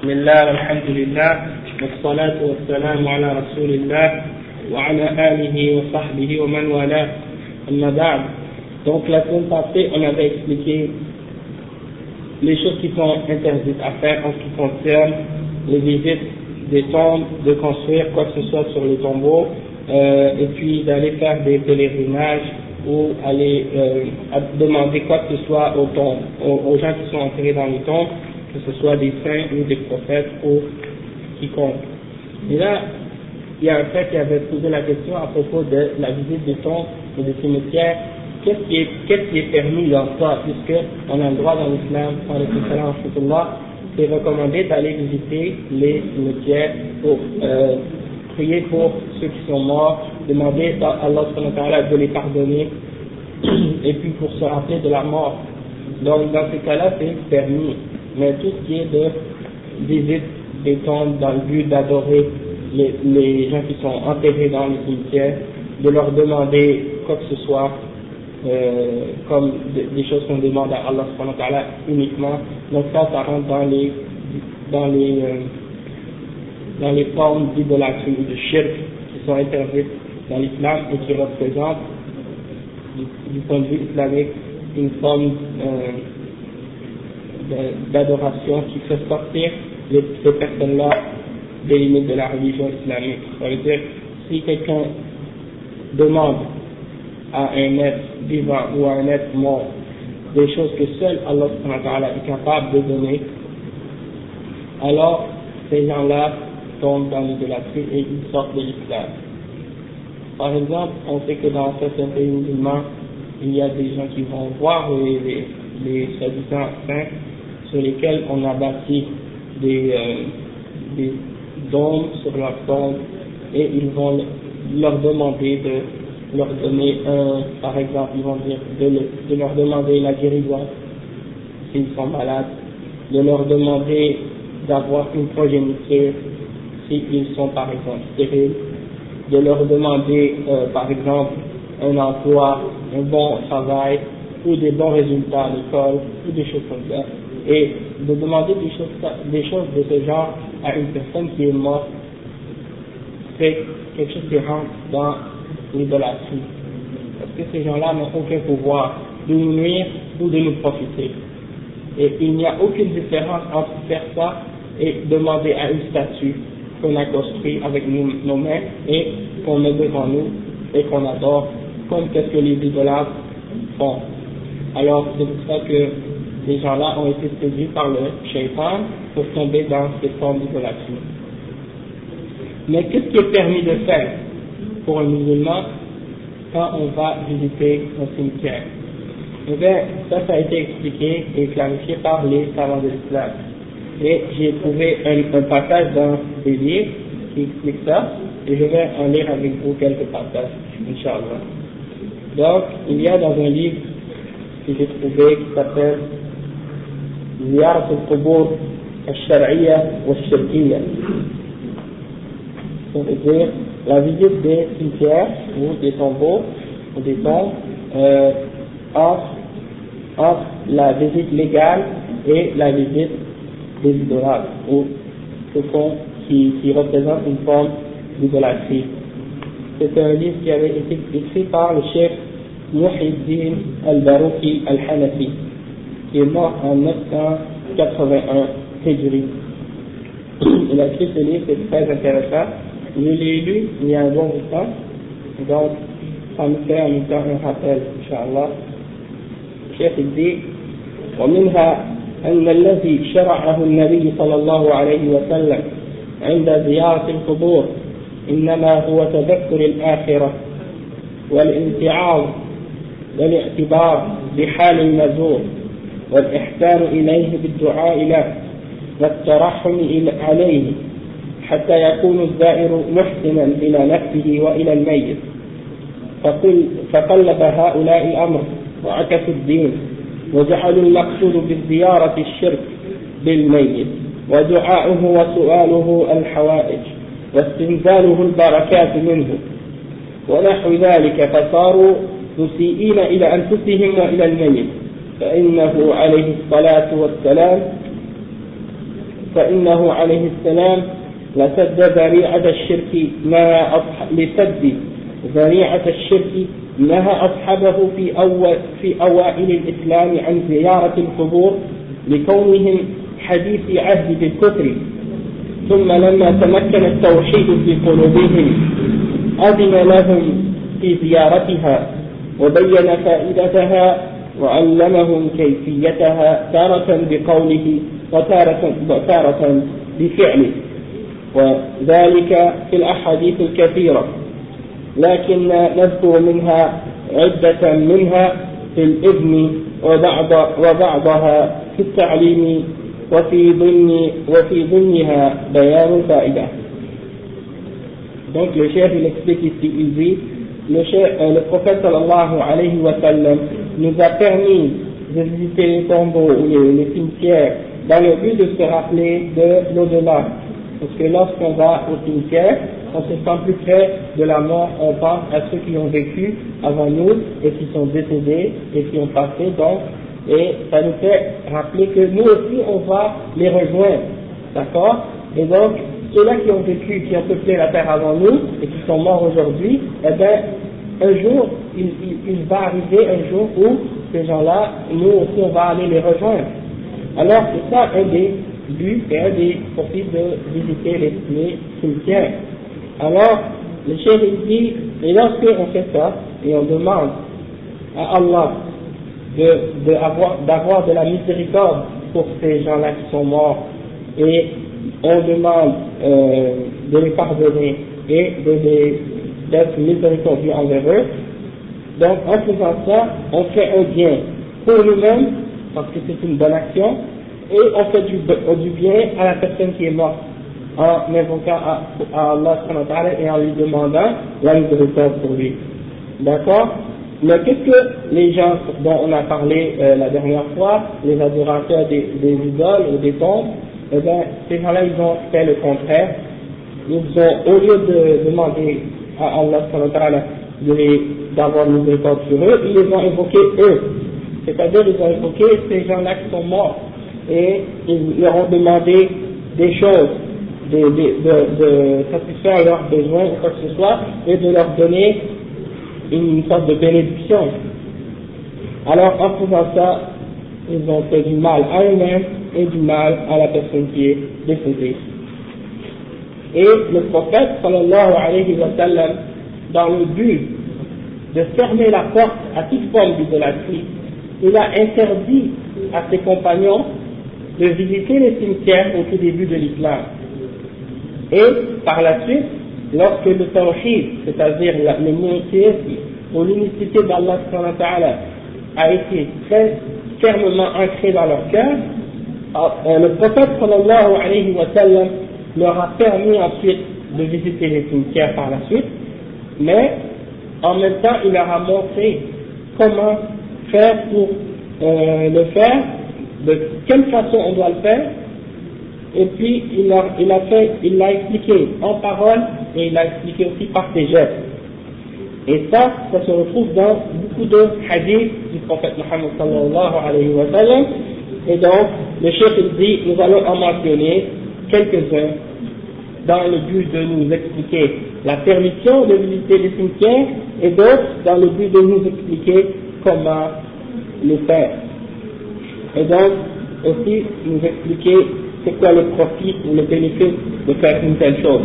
بسم الله الحمد لله والصلاة والسلام على رسول الله وعلى آله وصحبه ومن والاه أما بعد donc la semaine passée on avait expliqué les choses qui sont interdites à faire en ce qui concerne les visites des tombes, de construire quoi que ce soit sur les tombeaux euh, et puis d'aller faire des pèlerinages ou aller euh, demander quoi que ce soit aux tombes, aux, aux gens qui sont enterrés dans les tombes que ce soit des saints ou des prophètes ou quiconque. Et là, il y a un frère qui avait posé la question à propos de la visite des tombes et des cimetières. Qu'est-ce qui est, permis dans ça, puisque on a le droit dans l'islam, c'est recommandé d'aller visiter les cimetières pour euh, prier pour ceux qui sont morts, demander à Allah de les pardonner, et puis pour se rappeler de la mort. Donc dans ces cas-là, c'est permis mais tout ce qui est de visite des tombes dans le but d'adorer les, les, gens qui sont enterrés dans les cimetières, de leur demander quoi que ce soit, euh, comme des choses qu'on demande à Allah uniquement. Donc ça, ça rentre dans les dans les euh, dans les formes d'idolâtrie ou de shirk qui sont interdites dans l'islam et qui représentent du, point de vue islamique une forme euh, d'adoration qui fait sortir ces personnes-là des limites de la religion islamique. Ça veut dire, si quelqu'un demande à un être vivant ou à un être mort des choses que seul Allah est capable de donner, alors ces gens-là tombent dans l'idolâtrie et ils sortent de l'islam. Par exemple, on sait que dans certains pays musulmans, il y a des gens qui vont voir les, les, les soi-disant saints sur lesquels on a bâti des, euh, des dômes sur leur tombe et ils vont leur demander de leur donner un, par exemple, ils vont dire de, de leur demander la guérison s'ils sont malades, de leur demander d'avoir une progéniture s'ils sont par exemple stériles, de leur demander euh, par exemple un emploi, un bon travail ou des bons résultats à l'école ou des choses comme ça et de demander des choses, de ce genre à une personne qui est morte, c'est quelque chose qui rentre dans l'idolâtrie. Parce que ces gens-là n'ont aucun pouvoir de nous nuire ou de nous profiter. Et il n'y a aucune différence entre faire ça et demander à une statue qu'on a construite avec nos mains et qu'on met devant nous et qu'on adore, comme ce que les idolâtres font. Alors c'est pour ça que ces gens-là ont été séduits par le shaitan pour tomber dans ces formes d'idolâtrie. Mais qu'est-ce qui est permis de faire pour un musulman quand on va visiter un cimetière? Eh bien, ça, ça a été expliqué et clarifié par les savants de l'islam. Et j'ai trouvé un, passage dans des livres qui explique ça, et je vais en lire avec vous quelques passages, Inch'Allah. Donc, il y a dans un livre que j'ai trouvé qui s'appelle زيارة القبور الشرعية والشركية c'est-à-dire la visite des cimetières ou des tombeaux ou des tombes euh, entre, entre la visite légale et la visite des idolâtres ou ce fond qui, qui représente une forme d'idolâtrie. C'est un livre qui avait été écrit par le chef Muhyiddin al-Barouki al-Hanafi Qui est mort en 981 Hijri. Il a écrit ce livre, c'est très intéressant. Je l'ai lu il y a un bon temps, donc ça me fait en même temps un rappel, Inch'Allah. الشيخ dit ومنها أن الذي شرعه النبي صلى الله عليه وسلم عند زيارة القبور إنما هو تذكر الآخرة والامتعاظ والاعتبار بحال المزور والإحسان إليه بالدعاء له والترحم عليه حتى يكون الزائر محسنا إلى نفسه وإلى الميت. فقلب هؤلاء الأمر وعكسوا الدين وجعلوا المقصود بالزيارة الشرك بالميت ودعاؤه وسؤاله الحوائج واستنزاله البركات منه ونحو ذلك فصاروا مسيئين إلى أنفسهم وإلى الميت. فإنه عليه الصلاة والسلام فإنه عليه السلام لسد ذريعة الشرك ما لسد ذريعة الشرك نهى أصحابه في أول في أوائل الإسلام عن زيارة القبور لكونهم حديث عهد بالكفر. ثم لما تمكن التوحيد في قلوبهم أذن لهم في زيارتها وبين فائدتها وعلمهم كيفيتها تارة بقوله وتارة وتارة بفعله وذلك في الأحاديث الكثيرة لكن نذكر منها عدة منها في الإذن وبعض وبعضها في التعليم وفي ضمن وفي ضمنها بيان الفائدة. Donc le chef il explique ici, il dit, le, chef, euh, le prophète sallallahu alayhi wa sallam nous a permis de visiter les tombeaux ou les, cimetières. Dans le but de se rappeler de l'au-delà. Parce que lorsqu'on va au cimetière, on se sent plus près de la mort, on pense à ceux qui ont vécu avant nous et qui sont décédés et qui ont passé donc, et ça nous fait rappeler que nous aussi on va les rejoindre, d'accord? Et donc, ceux-là qui ont vécu, qui ont peuplé la terre avant nous et qui sont morts aujourd'hui, eh bien, un jour, il, va arriver un jour où ces gens-là, nous aussi on va aller les rejoindre. Alors c'est ça un des buts et un des profits de visiter les, les cimetières. Alors, le chef dit, et lorsque on fait ça, et on demande à Allah d'avoir de, d'avoir de la miséricorde pour ces gens-là qui sont morts, et on demande euh, de les pardonner et d'être miséricordieux envers eux, donc en faisant ça, on fait un bien pour nous-mêmes, parce que c'est une bonne action, et on fait du, du bien à la personne qui est morte en invoquant à, Allah et en lui demandant la miséricorde pour lui. D'accord? Mais qu'est-ce que les gens dont on a parlé euh, la dernière fois, les adorateurs des, des idoles ou des tombes, eh bien, ces gens-là, ils ont fait le contraire. Ils ont, au lieu de demander à Allah d'avoir miséricorde sur eux, ils les ont invoqués eux. C'est-à-dire, ils ont invoqué ces gens-là qui sont morts. Et ils leur ont demandé des choses de, de, de, satisfaire leurs besoins ou quoi que ce soit et de leur donner une sorte de bénédiction. Alors en faisant ça, ils ont fait du mal à eux-mêmes et du mal à la personne qui est décédée. Et le prophète sallallahu alayhi wa sallam, dans le but de fermer la porte à toute forme d'idolâtrie, il a interdit à ses compagnons de visiter les cimetières au tout début de l'islam. Et par la suite, lorsque le tawhid, c'est-à-dire le monothéisme ou l'unicité d'Allah a été très fermement ancré dans leur cœur, ah, euh, le prophète sallallahu alayhi wa sallam leur a permis ensuite de visiter les cimetières par la suite, mais en même temps il leur a montré comment faire pour euh, le faire, de quelle façon on doit le faire, et puis il a, il a fait, il l'a expliqué en parole et il l'a expliqué aussi par ses gestes. Et ça, ça se retrouve dans beaucoup de hadiths du prophète Muhammad sallallahu alayhi wa sallam. Et donc, le chef il dit, nous allons en mentionner quelques-uns dans le but de nous expliquer la permission de visiter les cimetières et d'autres dans le but de nous expliquer comment le faire. Et donc, aussi nous expliquer c'est quoi le profit ou le bénéfice de faire une telle chose.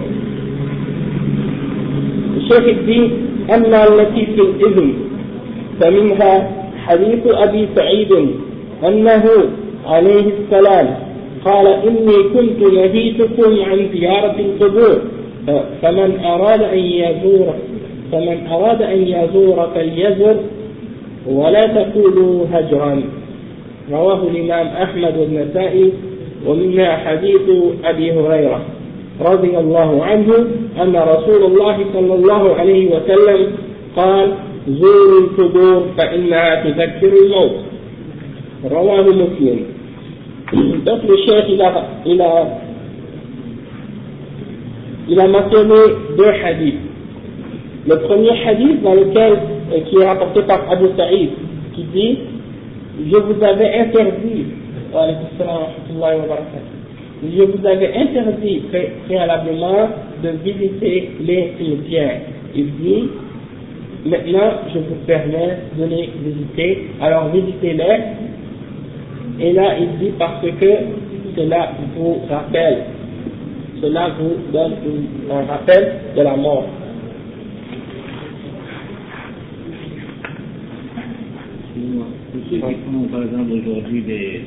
الشيخ dit أما التي في الإذن فمنها حديث أبي سعيد أنه عليه السلام قال إني كنت نهيتكم عن زيارة القبور. فمن أراد أن يزور فمن أراد أن يزور فليزر ولا تقولوا هجرا. رواه الإمام أحمد والنسائي ومنها حديث أبي هريرة رضي الله عنه أن رسول الله صلى الله عليه وسلم قال زوروا القبور فإنها تذكر الموت. رواه مسلم. Donc le chef, il a, il a, il a mentionné deux hadiths. Le premier hadith dans lequel, qui est rapporté par Abu Sa'id, qui dit, je vous avais interdit je vous avais interdit préalablement de visiter les cimetières. Il dit, maintenant je vous permets de les visiter, alors visitez-les. Et là, il dit parce que cela vous rappelle, cela vous donne un rappel de la mort. Ceux qui font par exemple aujourd'hui des,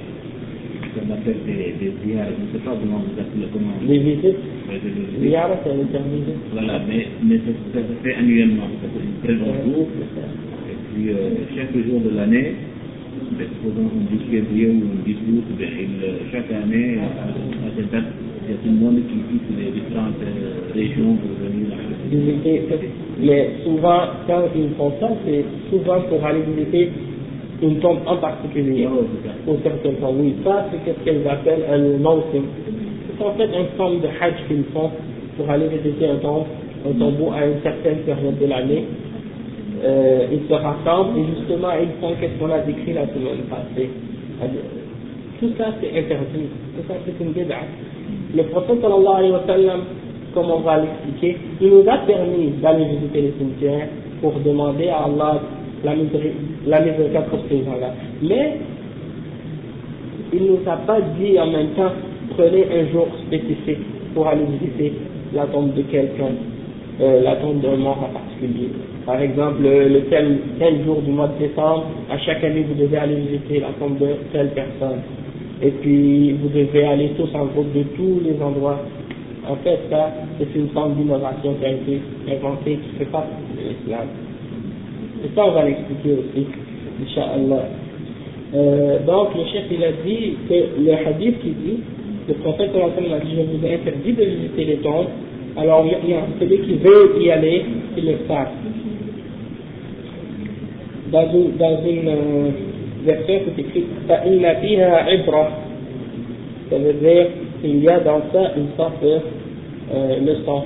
qu'on appelle des, des je ne sais pas comment vous appelez comment. Les visites Ouais, des visites. Ziyara, c'est un terme. Voilà, mais, mais ça, ça se fait annuellement, ça fait une très bon jour. Et puis euh, chaque jour de l'année, août, ben, il, euh, chaque année, à, cette date, il y a tout le monde qui quitte les différentes régions pour venir visiter, mais souvent, quand ils font ça, c'est souvent pour aller visiter une tombe en particulier, ou certaines tombes. Oui, ça, c'est ce qu'elles appellent un mawsim. C'est en fait une forme de hajj qu'ils font pour aller visiter un tombe, un tombeau à une certaine période de l'année. Euh, ils se rassemblent et justement, ils font ce qu'on a décrit la semaine passée. Tout ça, c'est interdit. Tout ça, c'est une bid'a. Le prophète sallallahu alayhi wa sallam, comme on va l'expliquer, il nous a permis d'aller visiter les cimetières pour demander à Allah la miséricorde pour ces gens-là. Mais, il ne nous a pas dit en même temps, prenez un jour spécifique pour aller visiter la tombe de quelqu'un, euh, la tombe d'un mort en particulier. Par exemple, le tel, tel jour du mois de décembre, à chaque année, vous devez aller visiter la tombe de telle personne. Et puis, vous devez aller tous en groupe de tous les endroits. En fait, ça, c'est une forme d'innovation qui a été inventée, qui fait pas de l'islam. Et ça, on va l'expliquer aussi, Inch'Allah. Euh, donc, le chef, il a dit que le hadith qui dit, le prophète a dit, je vous ai interdit de visiter les tombes, alors maintenant, celui qui veut y aller, il le fasse Dans une, dans une euh, version, c'est écrit, فَإِنَّ فِيهَا عِبْرَةً Ça veut dire qu'il y a dans ça une sorte de euh, leçon.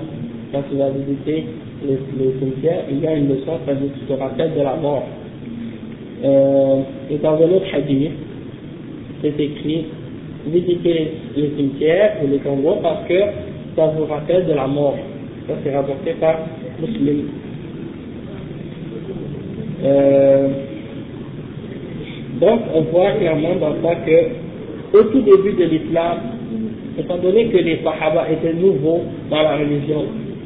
Quand tu vas visiter les, les cimetières, il y a une leçon, c'est-à-dire que tu te rappelles de la mort. Euh, et dans un autre hadith, c'est écrit visiter les, les cimetières ou les tombeaux parce que ça vous rappelle de la mort. Ça c'est rapporté par Muslim. Euh, donc on voit clairement dans ça que au tout début de l'islam, étant donné que les Sahaba étaient nouveaux dans la religion,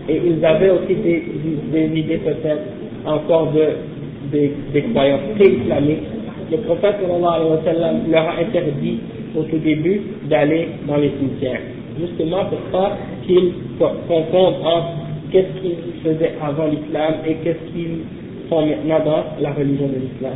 et ils avaient aussi des, idées peut-être encore de, des, croyances pré-islamiques. Le prophète alayhi wa sallam leur a interdit au tout début d'aller dans les cimetières, justement pour pas qu'ils confondent entre qu'est-ce qu'ils faisaient avant l'islam et qu'est-ce qu'ils font maintenant dans la religion de l'islam.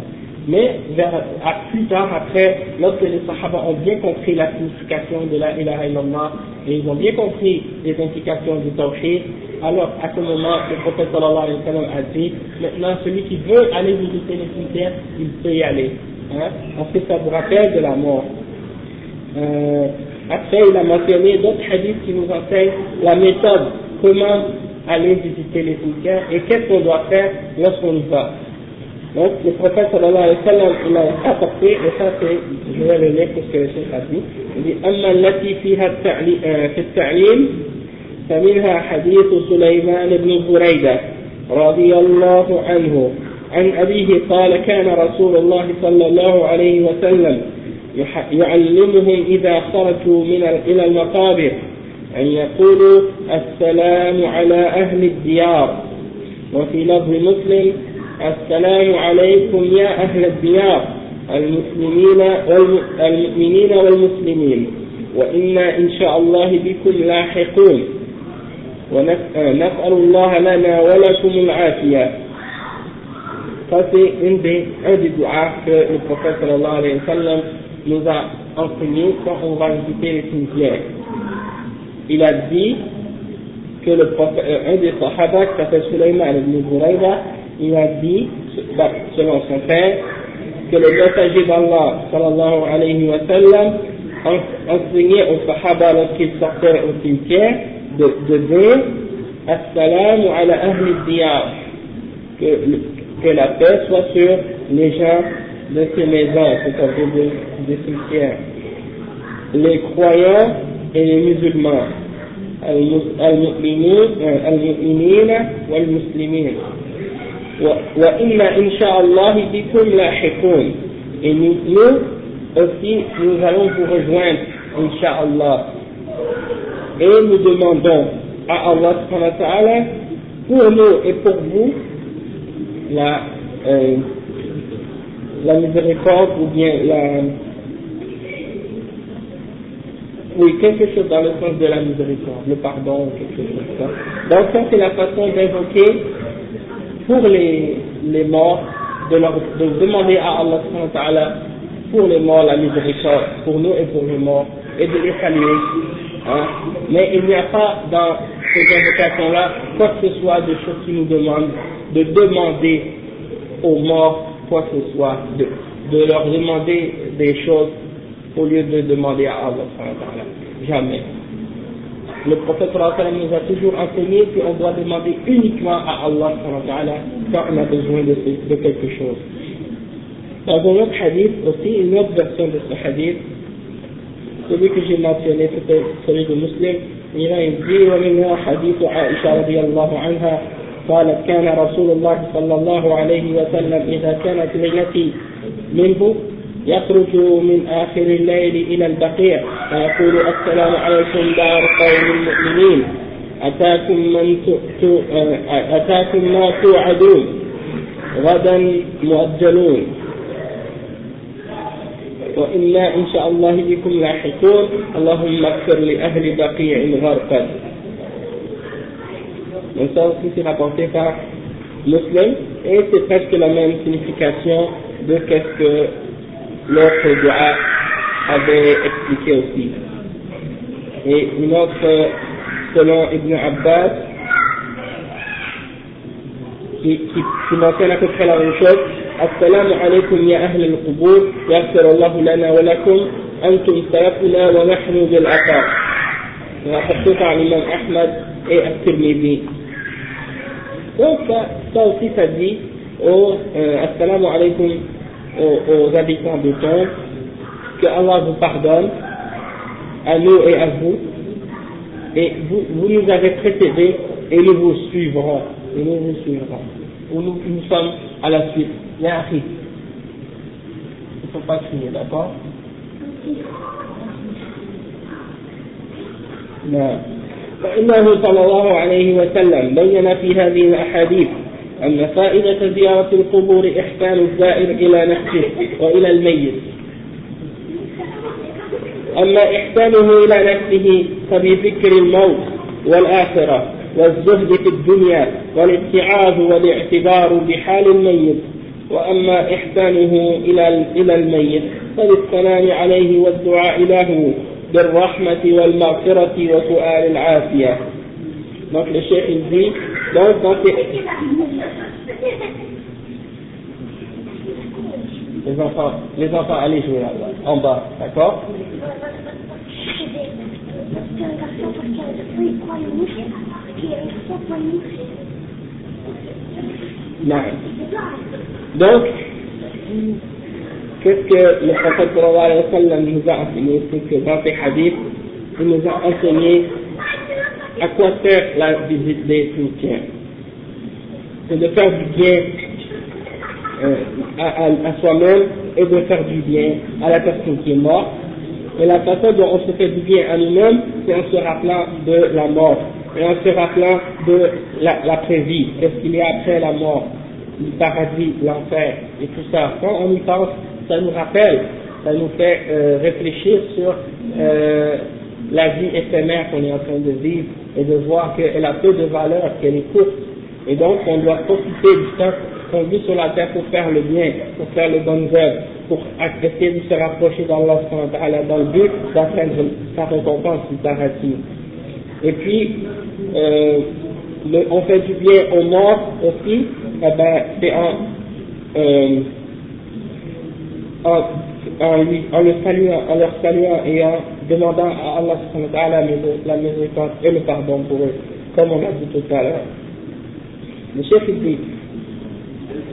Mais vers, à, plus tard, après, lorsque les Sahaba ont bien compris la signification de la ilaha illallah et ils ont bien compris les implications du tawhid, alors à ce moment, le prophète sallallahu alayhi wa sallam a dit, maintenant celui qui veut aller visiter les cimetières, il peut y aller. Hein, parce que ça vous rappelle de la mort. Euh, après, il a mentionné d'autres hadiths qui nous enseignent la méthode, comment aller visiter les cimetières et qu'est-ce qu'on doit faire lorsqu'on y va. Donc, le prophète sallallahu alayhi wa sallam, il a apporté, et ça c'est, je vais le lire parce que le chef a dit, il dit, أما التي فيها في التعليم فمنها حديث سليمان بن بريدة رضي الله عنه عن أبيه قال كان رسول الله صلى الله عليه وسلم يعلمهم إذا خرجوا من إلى المقابر أن يقولوا السلام على أهل الديار. وفي لفظ مسلم السلام عليكم يا أهل الديار المسلمين والمؤمنين والمسلمين. وإنا إن شاء الله بكم لاحقون. ونسأل الله لنا ولكم العافية. Ça, c'est une des, un des doigts que le prophète sallallahu alayhi wa sallam nous a enseigné quand on va visiter les cimetières. Il a dit que le prophète, un des sahaba qui s'appelle Sulaiman ibn il a dit, selon son père, que le messager d'Allah sallallahu alayhi wa sallam enseignait aux sahaba lorsqu'ils sortaient au cimetière de, de dire Assalamu ala ahli diyar que, que la paix soit sur les gens de ces maisons, c'est-à-dire des cimetières. Les croyants et les musulmans. المؤمنين المؤمنين والمسلمين وإنا إن شاء الله بكم لاحقون et nous, nous aussi nous allons vous rejoindre Inch'Allah et nous demandons à Allah subhanahu wa ta'ala pour nous et pour vous la, euh, la miséricorde ou bien la oui, quelque chose dans le sens de la miséricorde, le pardon, quelque chose comme ça. Donc ça c'est la façon d'invoquer pour les, les morts, de, demander à Allah pour les morts la miséricorde, pour nous et pour les morts, et de les saluer. Hein. Mais il n'y a pas dans ces invocations-là quoi que ce soit de choses qui nous demandent de demander aux morts quoi que ce soit, de, de leur demander des choses au lieu de demander à Allah. Jamais. Le prophète nous a toujours enseigné qu'on doit demander uniquement à Allah quand on a besoin de, de quelque chose. Dans un autre hadith aussi, une autre version de ce hadith, celui que j'ai mentionné, c'était celui de Muslim, il a dit ومنها حديث عائشة رضي الله عنها قالت كان رسول الله صلى الله عليه وسلم إذا كانت ليلتي منه يخرج من آخر الليل إلى البقيع. فيقول السلام عليكم دار قوم المؤمنين. أتاكم, من أتاكم ما توعدون. غدا مؤجلون. وإنا إن شاء الله بكم لاحقون. اللهم اغفر لأهل بقيع غرقا Donc ça aussi c'est rapporté et c'est presque la même signification de qu'est-ce que l'autre dua avait expliqué aussi. Et une autre, selon Ibn Abbas, qui, qui, qui mentionne à peu près la même chose, السلام عليكم يا أهل القبور يغفر الله لنا ولكم أنتم سلفنا ونحن بالأثار rapporté par l'imam Ahmad et At-Tirmidhi. Donc ça, ça aussi ça dit au euh, Assalamu alaikum aux, aux habitants de tombe, que Allah vous pardonne, à nous et à vous, et vous, vous nous avez précédés et nous vous suivrons, et nous vous suivrons. Ou nous, nous sommes à la suite. Il y a un Il ne faut pas crier, d'accord نعم فإنه صلى الله عليه وسلم بين في هذه الأحاديث أن فائدة زيارة القبور إحسان الزائر إلى نفسه وإلى الميت أما إحسانه إلى نفسه فبذكر الموت والآخرة والزهد في الدنيا والاتعاظ والاعتبار بحال الميت وأما إحسانه إلى إلى الميت فبالسلام عليه والدعاء له بالرحمة والمغفرة وسؤال العافية. Donc le chef il dit, donc les enfants, les enfants allez jouer là, en bas, d'accord. Donc, qu'est-ce que le prophète sallallahu alayhi wa sallam nous a enseigné? C'est que dans ces hadiths, il nous a enseigné à quoi sert la visite des cimetières. C'est de faire du bien à soi-même et de faire du bien à la personne qui est morte. Et la façon dont on se fait du bien à nous-mêmes, c'est en se rappelant de la mort et en se rappelant de l'après-vie, qu'est-ce qu'il y a après la mort, le paradis, l'enfer et tout ça? Quand on y pense, ça nous rappelle, ça nous fait euh, réfléchir sur euh, la vie éphémère qu'on est en train de vivre et de voir qu'elle a peu de valeur, qu'elle est courte. Et donc on doit profiter du temps qu'on vit sur la terre pour faire le bien, pour faire les bonnes œuvres, pour essayer de se rapprocher d'Allah dans le but d'atteindre sa récompense du paradis. Et puis, euh, on fait du bien aux morts aussi, eh ben, c'est en, euh, en, le saluant, en leur saluant et en demandant à Allah la miséricorde et le pardon pour eux, comme on a dit tout à l'heure. Le chef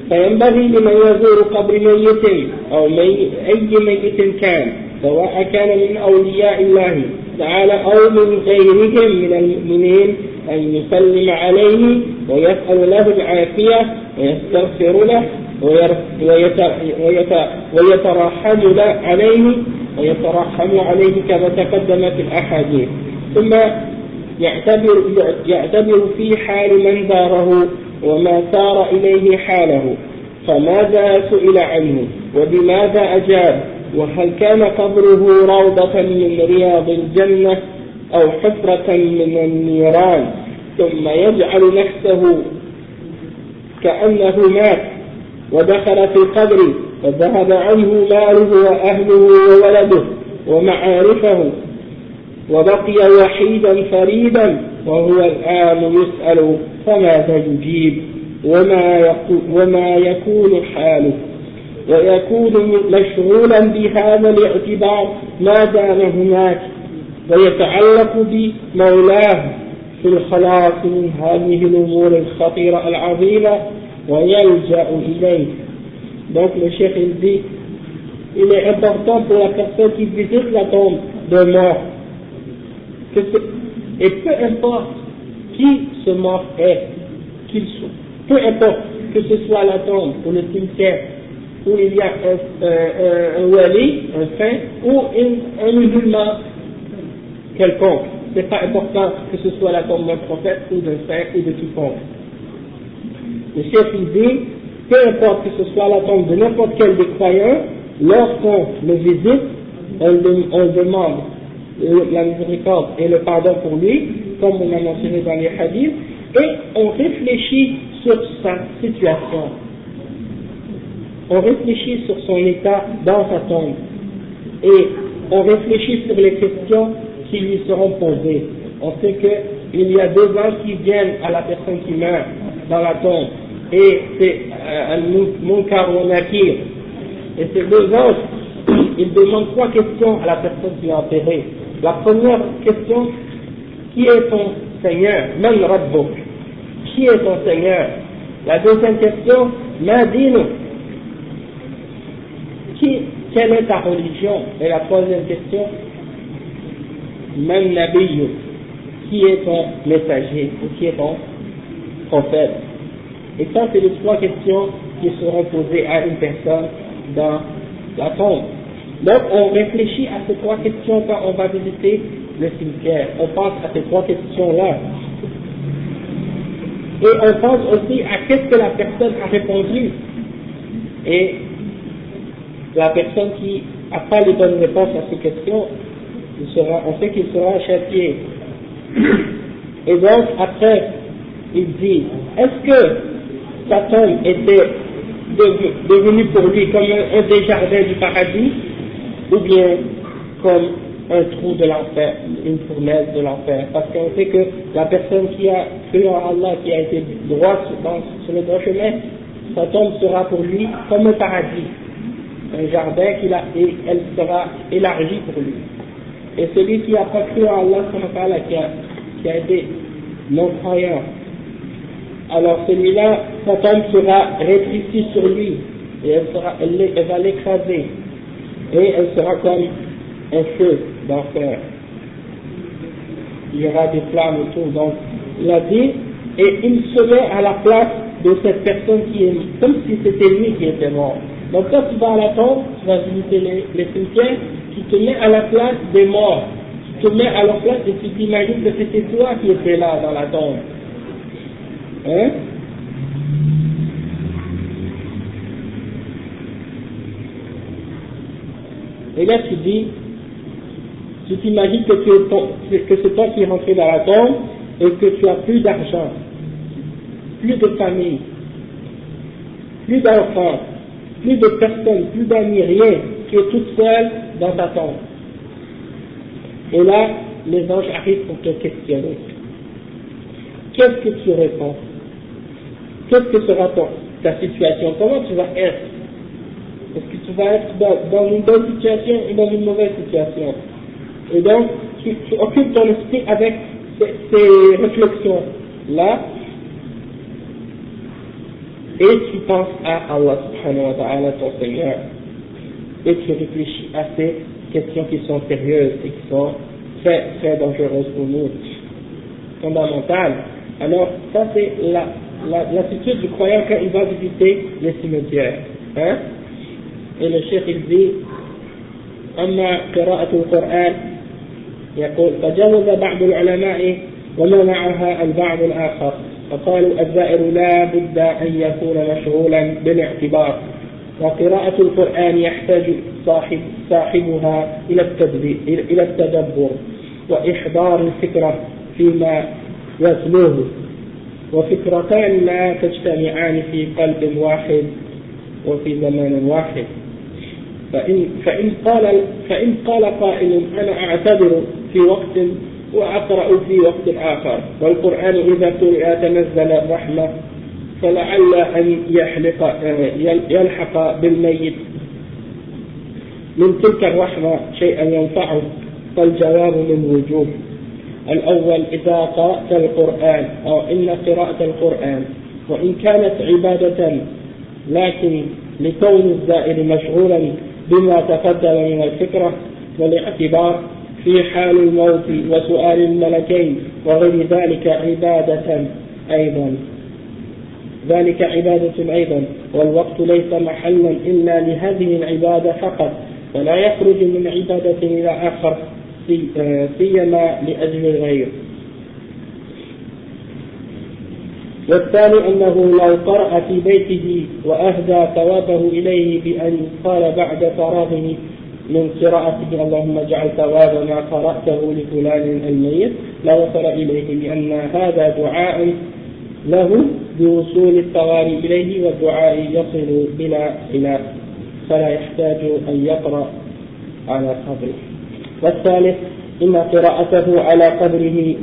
فينبغي لمن يزور قبر ميت أو مي أي ميت كان سواء كان من أولياء الله تعالى أو من غيرهم من المؤمنين أن يسلم عليه ويسأل له العافية ويستغفر له ويترحم عليه ويترحم عليه كما تقدم في الأحاديث. ثم يعتبر, يعتبر في حال من داره وما سار إليه حاله فماذا سئل عنه وبماذا أجاب؟ وهل كان قبره روضة من رياض الجنة أو حفرة من النيران؟ ثم يجعل نفسه كأنه مات ودخل في القبر وذهب عنه ماله وأهله وولده ومعارفه وبقي وحيدا فريدا وهو الآن يسأل فماذا يجيب وما, وما يكون حاله ويكون مشغولا بهذا الاعتبار ما دام هناك ويتعلق بمولاه في الخلاص من هذه الأمور الخطيرة العظيمة ويلجأ إليه. Donc le cheikh il est important pour la personne qui visite la tombe de mort, et peu importe qui mort est, qu'il soit, peu importe que ce soit la tombe ou le cimetière, où il y a un, un, un wali, un saint, ou un musulman quelconque. Ce n'est pas important que ce soit la tombe d'un prophète ou d'un saint ou de quiconque. Le chef dit, peu importe que ce soit la tombe de n'importe quel des croyants, lorsqu'on le visite, on, demande la miséricorde et le pardon pour lui, comme on a mentionné dans les hadiths, et on réfléchit sur sa situation. On réfléchit sur son état dans sa tombe. Et on réfléchit sur les questions qui lui seront posées. On sait qu'il y a deux anges qui viennent à la personne qui meurt dans la tombe. Et c'est euh, Munkar ou Nakir. Et ces deux anges, ils demandent trois questions à la personne qui est enterrée. La première question, qui est ton Seigneur? Man Qui est ton Seigneur? La deuxième question, Madino. Qui, quelle est ta religion? Et la troisième question, Man Nabiyu. Qui est ton messager ou qui est ton prophète? Et ça, c'est les trois questions qui seront posées à une personne dans la tombe. Donc, on réfléchit à ces trois questions quand on va visiter le cimetière. On pense à ces trois questions-là. Et on pense aussi à qu'est-ce que la personne a répondu. Et la personne qui n'a pas les bonnes réponses à ces questions, on sait qu'il sera châtié. Et donc, après, il dit, est-ce que sa tombe était devenue pour lui comme un, des jardins du paradis, ou bien comme un trou de l'enfer, une fournaise de l'enfer. Parce qu'on sait que la personne qui a cru en Allah, qui a été droit sur le droit chemin, sa tombe sera pour lui comme un paradis, un jardin qu'il a, et elle sera élargie pour lui. Et celui qui n'a pas cru en Allah, qui a, qui a été non-croyant, alors celui-là, sa tombe sera rétrécie sur lui, et elle, sera, elle va l'écraser, et elle sera comme un feu d'enfer. Il y aura des flammes autour. Donc, il a dit, et il se met à la place de cette personne qui est comme si c'était lui qui était mort. Donc quand tu vas à la tombe, tu vas visiter les, les cimetières, tu te mets à la place des morts. Tu te mets à la place et tu t'imagines que c'était toi qui étais là dans la tombe. Hein? Et là tu dis, tu t'imagines que, c'est toi qui es rentré dans la tombe et que tu as plus d'argent, plus de famille, plus d'enfants, plus de personnes, plus d'amis, rien, tu es toute seule dans ta tombe. Et là, les anges arrivent pour te questionner. Qu'est-ce que tu réponds? Qu'est-ce que sera ta situation? Comment tu vas être? Est-ce que tu vas être dans une bonne situation ou dans une mauvaise situation et donc, tu, occupes ton esprit avec ces, réflexions-là, et tu penses à Allah subhanahu wa ta'ala, ton Seigneur, et tu réfléchis à ces questions qui sont sérieuses et qui sont très, très dangereuse pour nous, fondamentale. Alors, ça c'est l'attitude la, du croyant quand il va visiter les cimetières. Hein? Chef il dit, أما قراءة القرآن يقول تجاوز بعض العلماء ومنعها البعض الآخر فقالوا الزائر لا بد أن يكون مشغولا بالاعتبار وقراءة القرآن يحتاج صاحب صاحبها إلى إلى التدبر وإحضار الفكرة فيما يتلوه وفكرتان لا تجتمعان في قلب واحد وفي زمان واحد. فإن, فإن, قال فإن قال قائل أنا أعتذر في وقت وأقرأ في وقت آخر. والقرآن إذا قرئ تنزل الرحمة فلعل أن يحلق يلحق بالميت. من تلك الرحمة شيئا ينفعه فالجواب من وجوه. الأول إذا قرأت القرآن أو إن قراءة القرآن وإن كانت عبادة لكن لكون الزائر مشغولا بما تقدم من الفكرة والاعتبار في حال الموت وسؤال الملكين وغير ذلك عبادة أيضا. ذلك عبادة أيضا. والوقت ليس محلا إلا لهذه العبادة فقط ولا يخرج من عبادة إلى آخر سيما لأجل الغير. والثاني أنه لو قرأ في بيته وأهدى ثوابه إليه بأن قال بعد فراغه من قراءته اللهم اجعل ثواب ما قرأته لفلان الميت. لوصل إليه لأن هذا دعاء له بوصول الثواب إليه والدعاء يصل بلا خلاف. فلا يحتاج أن يقرأ على قبره. والثالث إن قراءته على قبره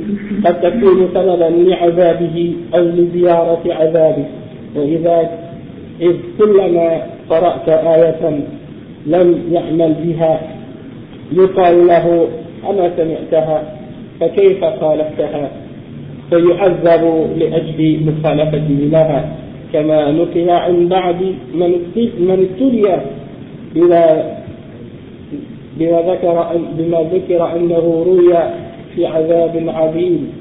قد تكون سببا لعذابه أو لزيارة عذابه. وإذا إذ كلما قرأت آية لم يعمل بها يقال له أما سمعتها فكيف خالفتها؟ فيعذب لأجل مخالفته لها كما نقل عن بعض من ابتلي بما بما ذكر بما ذكر أنه روي في عذاب عظيم.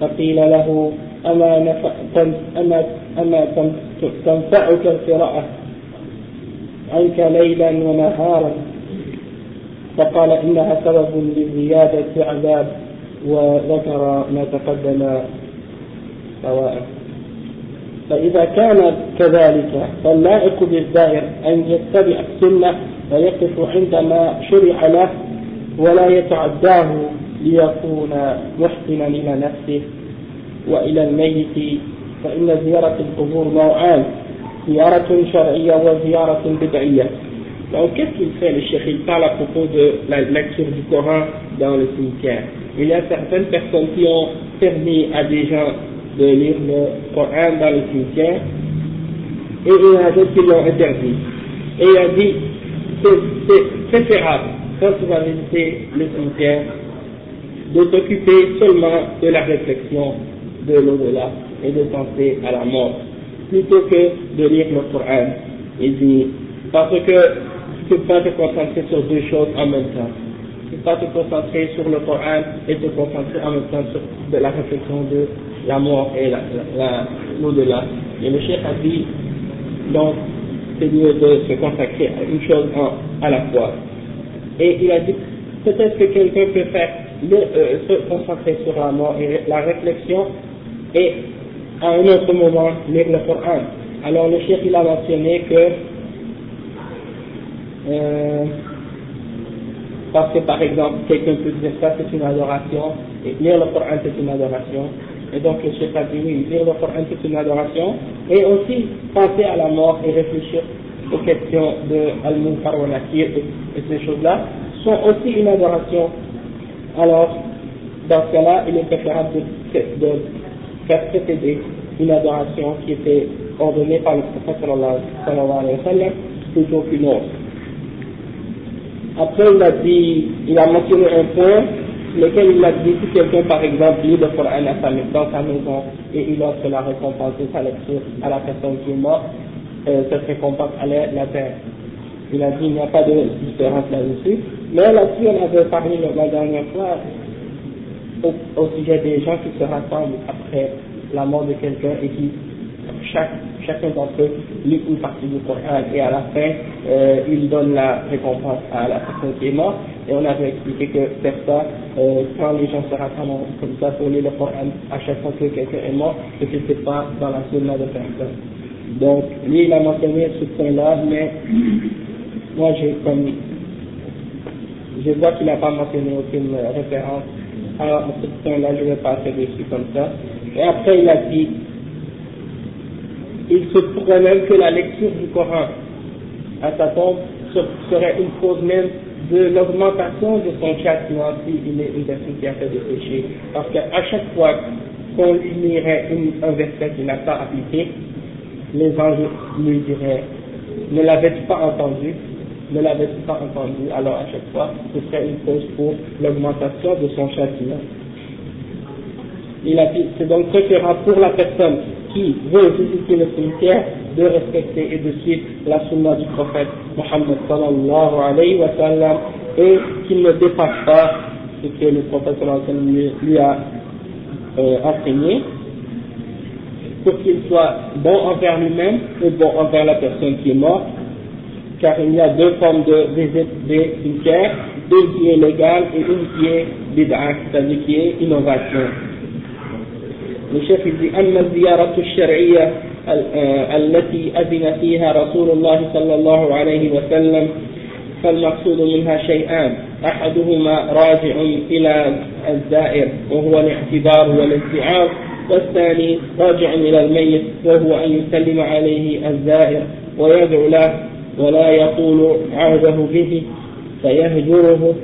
فقيل له أما, نفع أما, أما تنفعك القراءة عنك ليلا ونهارا. فقال إنها سبب لزيادة عذاب وذكر ما تقدم سواء. فإذا كان كذلك فاللائق بالزائر أن يتبع السنة ويقف عندما شرع له ولا يتعداه ليكون محسنا إلى نفسه وإلى الميت فإن زيارة القبور نوعان زيارة شرعية وزيارة بدعية Donc, qu'est-ce qu'il fait, le cheikh Il parle à propos de la lecture du Coran dans le cimetière. Il y a certaines personnes qui ont permis à des gens de lire le Coran dans le cimetière, et il y en a d'autres qui l'ont interdit. Et il a dit, c'est préférable, quand tu vas visiter le cimetière, de t'occuper seulement de la réflexion de l'au-delà et de penser à la mort, plutôt que de lire le Coran. Il dit, parce que tu ne peux pas te concentrer sur deux choses en même temps. Tu ne peux pas te concentrer sur le Coran et te concentrer en même temps sur la réflexion de la mort et l'au-delà. Et le chef a dit, donc, c'est de se consacrer à une chose à la fois. Et il a dit, peut-être que quelqu'un peut faire euh, se concentrer sur la mort et la réflexion et à un autre moment lire le Coran. Alors le chef il a mentionné que euh, parce que par exemple quelqu'un peut dire ça c'est une adoration et lire le Coran c'est une adoration et donc le chef a dit oui lire le Coran c'est une adoration et aussi penser à la mort et réfléchir aux questions de Al-Munkar wa et ces choses-là sont aussi une adoration alors dans ce cas-là il est préférable de, de faire précéder une adoration qui était ordonnée par le prophète sallallahu alayhi wa sallam plutôt qu'une autre. Après, il a dit, il a mentionné un point, lequel il a dit, si quelqu'un, par exemple, lit le Coran dans sa maison et il offre la récompense de sa lecture à la personne qui est morte, euh, cette récompense allait la terre. Il a dit, il n'y a pas de différence là-dessus. Mais là-dessus, on avait parlé la dernière fois, au, sujet des gens qui se rassemblent après la mort de quelqu'un et qui chacun d'entre eux lit une partie du Coran et à la fin euh, il donne la récompense à la personne qui est morte et on avait expliqué que faire ça euh, quand les gens se rassemblent comme ça pour lire le Coran à chaque fois que quelqu'un est mort et que c'est pas dans la sunna de faire ça. Donc lui il a mentionné ce point là mais moi j'ai comme je vois qu'il n'a pas mentionné aucune référence à ce point là je vais passer dessus comme ça. Et après il a dit il se pourrait même que la lecture du Coran à sa tombe serait une cause même de l'augmentation de son châtiment s'il est une personne qui a fait des péchés. Parce qu'à chaque fois qu'on lui lirait un verset qu'il n'a pas appliqué, les anges lui diraient Ne l'avais-tu pas entendu? Ne l'avais-tu pas entendu? Alors à chaque fois, ce serait une cause pour l'augmentation de son châtiment. Il C'est donc préférable pour la personne qui veut visiter le cimetière de respecter et de suivre la sunna du prophète Mohammed sallallahu alayhi wa sallam et qu'il ne dépasse pas ce que le prophète sallallahu alayhi wa sallam lui, a euh, enseigné pour qu'il soit bon envers lui-même et bon envers la personne qui est morte car il y a deux formes de visite des cimetières, une qui est légale et une qui est bid'a, c'est-à-dire qui est innovation. Le chef il dit, التي أذن فيها رسول الله صلى الله عليه وسلم فالمقصود منها شيئان. أحدهما راجع إلى الزائر وهو الاعتبار والاتعاظ والثاني راجع إلى الميت وهو أن يسلم عليه الزائر ويدعو له ولا يقول عهده به فيهجره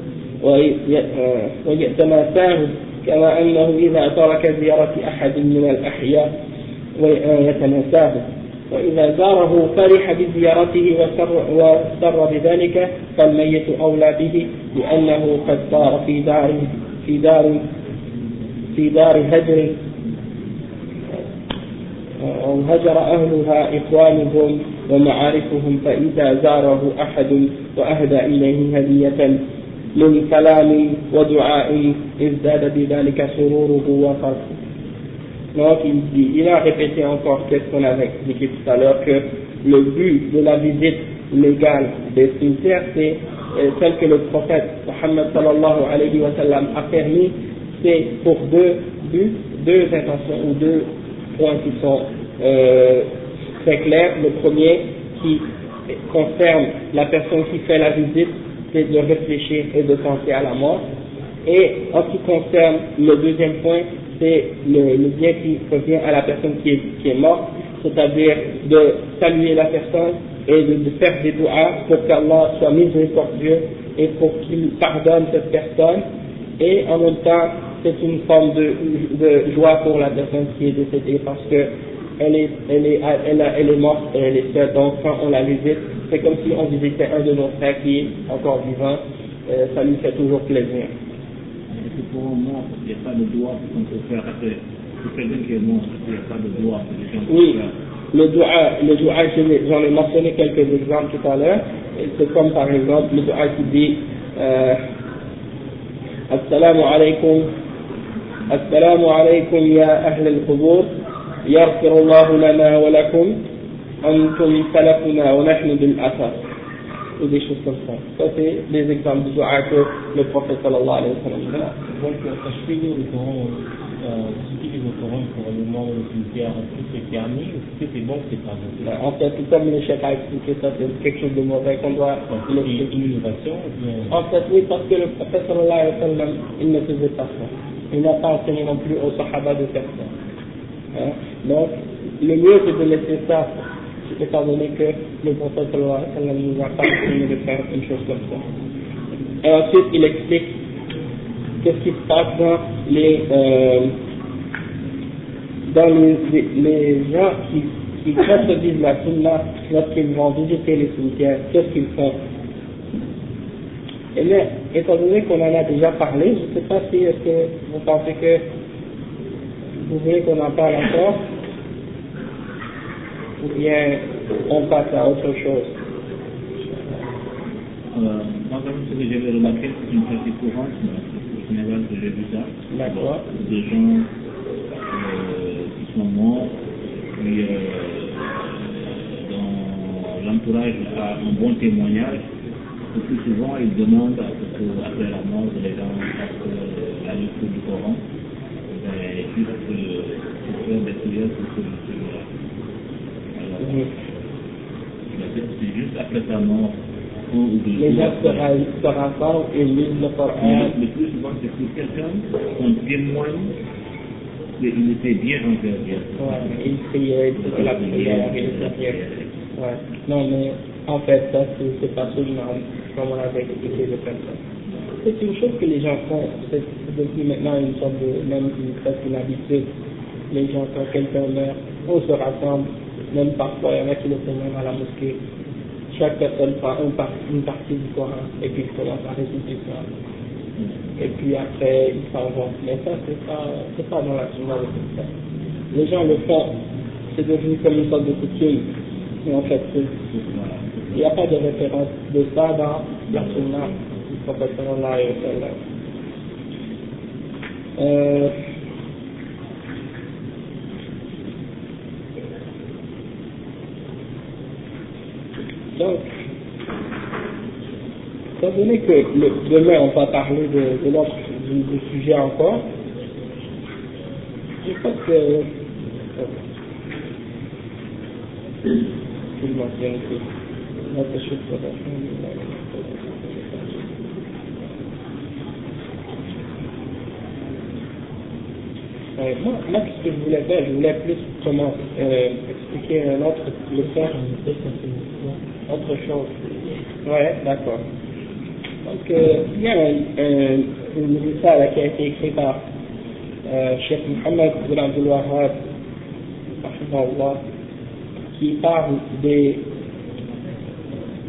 ويتماساه كما أنه إذا ترك زيارة أحد من الأحياء. يتناساه وإذا زاره فرح بزيارته وسر بذلك فالميت أولى به لأنه قد صار في دار في دار في دار هجر. أو هجر أهلها إخوانهم ومعارفهم فإذا زاره أحد وأهدى إليه هدية من كلام ودعاء ازداد بذلك سروره وفرحه. Donc il a répété encore qu'est-ce qu'on avait expliqué tout à l'heure, que le but de la visite légale des cimetières, c'est euh, celle que le prophète Mohammed sallallahu a permis, c'est pour deux buts, deux intentions ou deux points qui sont euh, très clairs. Le premier qui concerne la personne qui fait la visite, c'est de réfléchir et de penser à la mort. Et en ce qui concerne le deuxième point, c'est le, bien qui revient à la personne qui est, morte, c'est-à-dire de saluer la personne et de, faire des doigts pour qu'Allah soit miséricordieux et pour qu'il pardonne cette personne. Et en même temps, c'est une forme de, joie pour la personne qui est décédée parce que elle est, elle est morte et elle est seule. Donc quand on la visite, c'est comme si on visitait un de nos frères qui est encore vivant, euh, ça lui fait toujours plaisir. Et pour un mort, il n'y a pas de doigt qu'on peut faire. Pour quelqu'un qui est mort, il n'y a pas de doigt que Oui, le doigt, le doigt j'en ai mentionné quelques exemples tout à l'heure. C'est comme par exemple le doigt qui dit euh, Assalamu alaikum, Assalamu alaikum ya ahl al-qubur, يغفر الله لنا ولكم أنتم سلفنا ونحن بالأثر ou des choses comme ça. Ça, c'est des exemples de doigts que le prophète sallallahu alayhi wa sallam Donc, tashkili le Coran, utilise le Coran pour le moment le cimetière, que c'est permis ou que c'est bon c'est pas bon? En fait, comme le chef a expliqué ça, c'est quelque chose de mauvais qu'on doit. C'est une innovation En fait, oui, parce que le prophète sallallahu alayhi wa sallam, il ne faisait pas ça. Il n'a pas enseigné non plus aux sahaba de faire ça. Hein? Donc, le mieux c'est de laisser ça étant donné que le prophète sallallahu alayhi wa sallam nous a pas enseigné de faire une chose comme ça. Et ensuite, il explique qu'est-ce qui se passe dans les, euh, dans les, les, gens qui, qui la sunna lorsqu'ils vont visiter les cimetières, qu'est-ce qu'ils font? Et bien, étant donné qu'on en a déjà parlé, je ne sais pas si est-ce que vous pensez que vous voulez qu'on en parle encore ou bien on passe à autre chose. Euh, Moi, comme que j'avais remarqué, c'est une pratique courante Sénégal que j'ai vu ça. D'accord. Des gens euh, qui sont morts, puis euh, dans l'entourage a un bon témoignage. Le plus souvent, ils demandent à ce que, après la mort, les gens fassent euh, la lecture du Coran. Ben, juste euh, pour faire des prières pour ce celui-là. Alors, c'est juste après sa mort, Les gens se, rassemblent et lisent le Coran. Le plus souvent, c'est pour quelqu'un qu'on témoigne qu'il était bien envers Dieu. Ouais, ils priaient, ils faisaient la prière, les prières. Ouais. Non, mais en fait, ça, c'est pas seulement comme on avait expliqué de faire ça. C'est une chose que les gens font, c'est c'est devenu maintenant une sorte de, même une, presque une habitude. Les gens, quand quelqu'un meurt, on se rassemble, même parfois, il y en a qui le font même à la mosquée. Chaque personne prend une, par- une partie du Coran et puis il commence à réciter. Et puis après, ils s'en vont. Mais ça, c'est pas, pas dans la sunna de. Les gens le font, c'est devenu comme une sorte de coutume. Mais en fait, il n'y a pas de référence de ça dans la sunna du donc, étant donné que le, demain on va parler de, de sujet encore, je crois que je le mentionne ici. Notre chef de Euh, moi, moi, ce que je voulais faire, je voulais plus comment euh, expliquer un autre, le faire autre chose. Ouais, d'accord. Donc, il y a un, un, une qui a été écrite par euh, Cheikh Mohamed bin Abdul rahimahullah, qui parle des,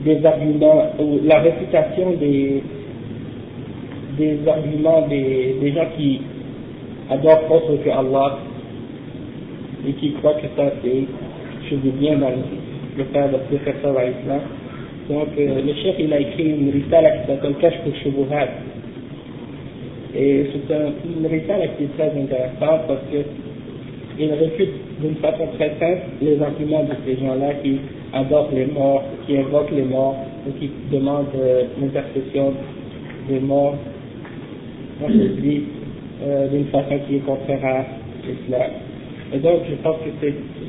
des arguments, ou la réputation des, des arguments des, des gens qui adorent autre que Allah et qui croient que ça c'est chose de bien dans faire de faire ça. Donc euh, le chef il a écrit une risala qui s'appelle Kashf al-Shubuhat. Et c'est un, une risala qui est très intéressante parce que il réfute d'une façon très simple les arguments de ces gens-là qui adorent les morts, qui invoquent les morts, ou qui demandent euh, l'intercession des morts. Je dis euh, d'une façon qui est contraire à l'islam. Et donc je pense que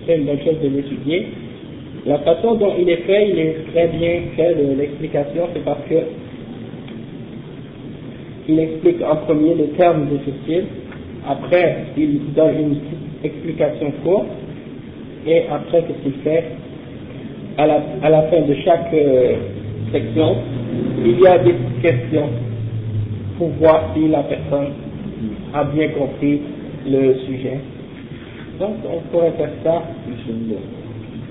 c'est une bonne chose de l'étudier. La façon dont il est fait, il est très bien fait, l'explication, c'est parce que il explique en premier les termes difficiles, après il donne une explication courte, et après qu'est-ce qu'il fait? À la, fin de chaque euh, section, il y a des questions pour voir si la personne a bien compris le sujet. Donc on pourrait faire ça.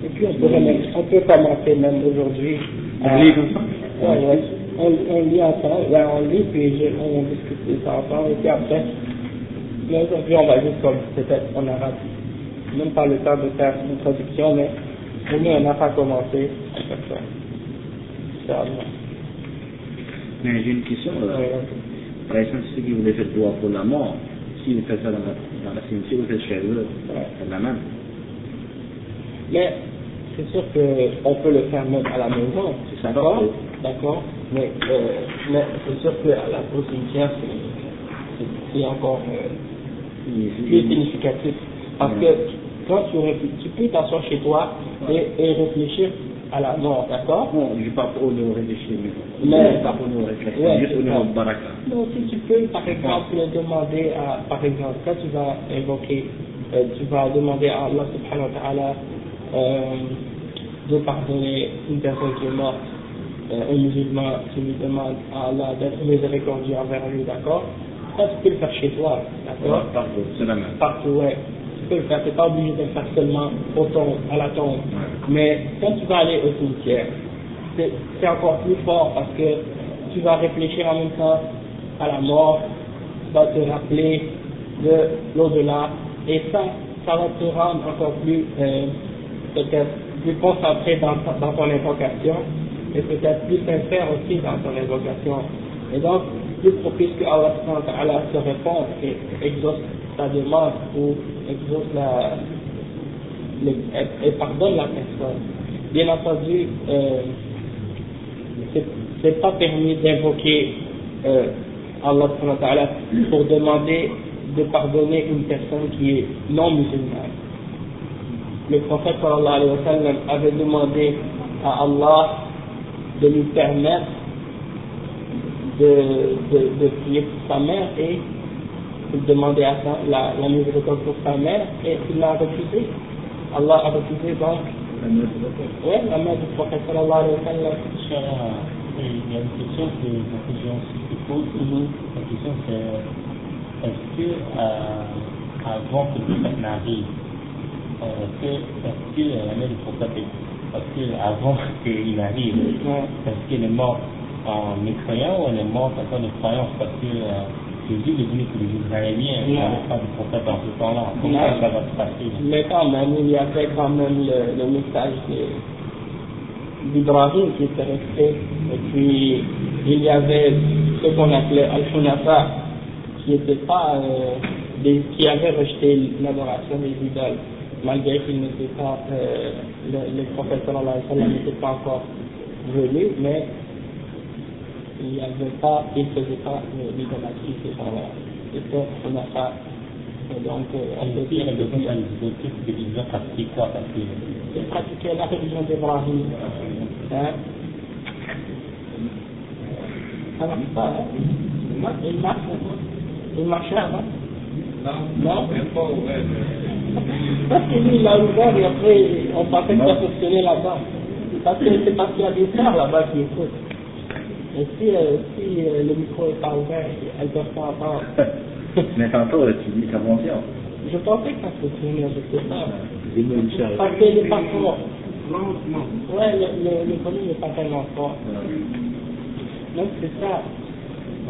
Et puis on, pourrait même- on peut commencer même aujourd'hui. On lit comme ça? Ouais, ouais. On, on lit ensemble, ouais, on lit puis je- on discute de ça ensemble et puis après. Mais aujourd'hui on va juste comme peut-être en arabe. Même pas le temps de faire une traduction, mais au moins on n'a pas commencé à faire ça. Inch'Allah. Mais j'ai une question. Ouais. Par exemple, ceux qui voulaient faire droit pour la mort, s'ils font ça dans la, dans la cimetière, vous êtes chez eux, c'est la même. Mais c'est sûr qu'on peut le faire même à la maison, d'accord? D'accord. Mais, euh, mais c'est sûr qu'à la au cimetière, c'est- encore euh, plus significatif. Parce que quand tu, réfléchis, tu peux t'asseoir chez toi et, et réfléchir à la mort, d'accord? Non, je parle pas au niveau réfléchir, mais Mais- pas au niveau réfléchir, Ouais, juste au niveau baraka. Non, si tu peux, par exemple, demander à, par exemple, quand tu vas invoquer, euh, tu vas demander à Allah subhanahu wa ta'ala euh, de pardonner une personne qui est morte, euh, un musulman, tu lui demandes à Allah d'être miséricordieux envers lui, d'accord? Ça, tu peux le faire chez toi, d'accord? Partout, c'est la même. Partout, ouais. Tu peux le faire, tu n'es pas obligé de le faire seulement au tombe, à la tombe. Ouais. Mais quand tu vas aller au cimetière, c'est c'est encore plus fort parce que tu vas réfléchir en même temps à la mort, tu vas te rappeler de l'au-delà, et ça, ça va te rendre encore plus, euh, peut-être, plus concentré dans, ta- dans ton invocation, et peut-être plus sincère aussi dans ton invocation. Et donc, plus propice que Allah se répond et exauce sa demande ou exauce la, et pardonne la personne. Bien entendu, euh, c'est pas permis d'invoquer euh, Allah pour demander de pardonner une personne qui est non musulmane. Le prophète sallallahu alayhi wa sallam avait demandé à Allah de lui permettre de, de, de prier pour sa mère et de demander à sa, la, la miséricorde pour sa mère et il l'a refusé. Allah a refusé donc oui, la mère du prophète sallallahu alayhi wa sallam. Il y a une question que beaucoup de gens se posent. La question c'est est-ce que euh, avant que le prophète n'arrive, euh, est-ce que la mère du prophète parce qu'avant qu'il arrive, est-ce qu'elle est morte en mécroyant ou elle est morte en croyance Parce que euh, Jésus est venu pour les Israéliens, il n'y pas de prophète en ce temps-là. Comment ça va se passer Mais quand même, il y avait quand même le, le message d'Ibrahim qui était resté. Et puis, il y avait ce qu'on appelait Al-Hunafa, qui n'était pas, euh, des, qui avait rejeté l'adoration des idoles malgré qu'il n'était pas, euh, le, le prophète sallallahu alayhi wa sallam n'était pas encore venu, mais il n'y avait pas, il ne faisait pas l'idolâtrie, ces gens-là. C'était on a pas, donc, euh, on peut dire que ils ont pratiqué quoi parce que Ils pratiquaient la religion d'Ibrahim. Hein? Ça marche pas, hein? Il marche, il marche, hein? Non, non, parce que lui, il a ouvert et après, on pensait que ça fonctionnait là-bas. Parce que c'est parce qu'il y a des sœurs là-bas qui écoutent. Et si, euh, si euh, le micro n'est pas ouvert, elles ne peuvent pas entendre. Mais tantôt, tu dis ça fonctionne. Je pensais que ça fonctionnait, je sais pas. Parce que n'est pas fort. Ouais, le, le, le volume n'est pas tellement fort. Donc c'est ça.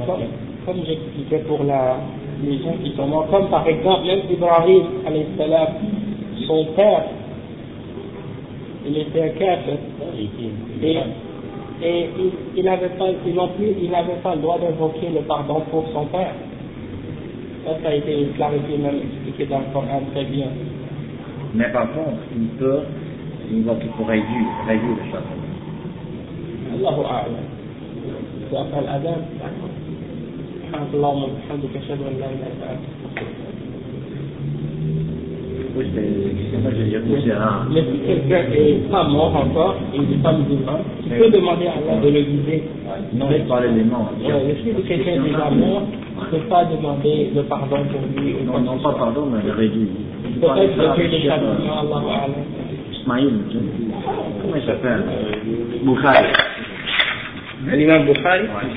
Comme, comme j'expliquais pour la, les gens qui sont morts, comme par exemple même Ibrahim, salam, son père, il était un kafir, et, et il n'avait pas, non plus, il n'avait pas le droit d'invoquer le pardon pour son père. Ça, ça a été clarifié même expliqué dans le Coran très bien. Mais par contre, il peut invoquer pour réduire, réduire le château. Allahu A'lam. C'est après l'Adam. سبحانك اللهم وبحمدك اشهد ان لا اله الا انت Oui, c'est ça que j'ai poussé à. Mais si quelqu'un n'est pas mort encore, il n'est pas musulman, tu peux demander à Allah de le guider. Non, je parlais des morts. Ouais, si quelqu'un est déjà mort, tu ne peux pas demander le pardon pour lui. ou Non, quoi non, que pas ce soit. pardon, mais le réduit. Peut-être que les châtiments, Allah A'lam. Ismaïl, comment il s'appelle Boukhari. L'imam Bukhari Ouais.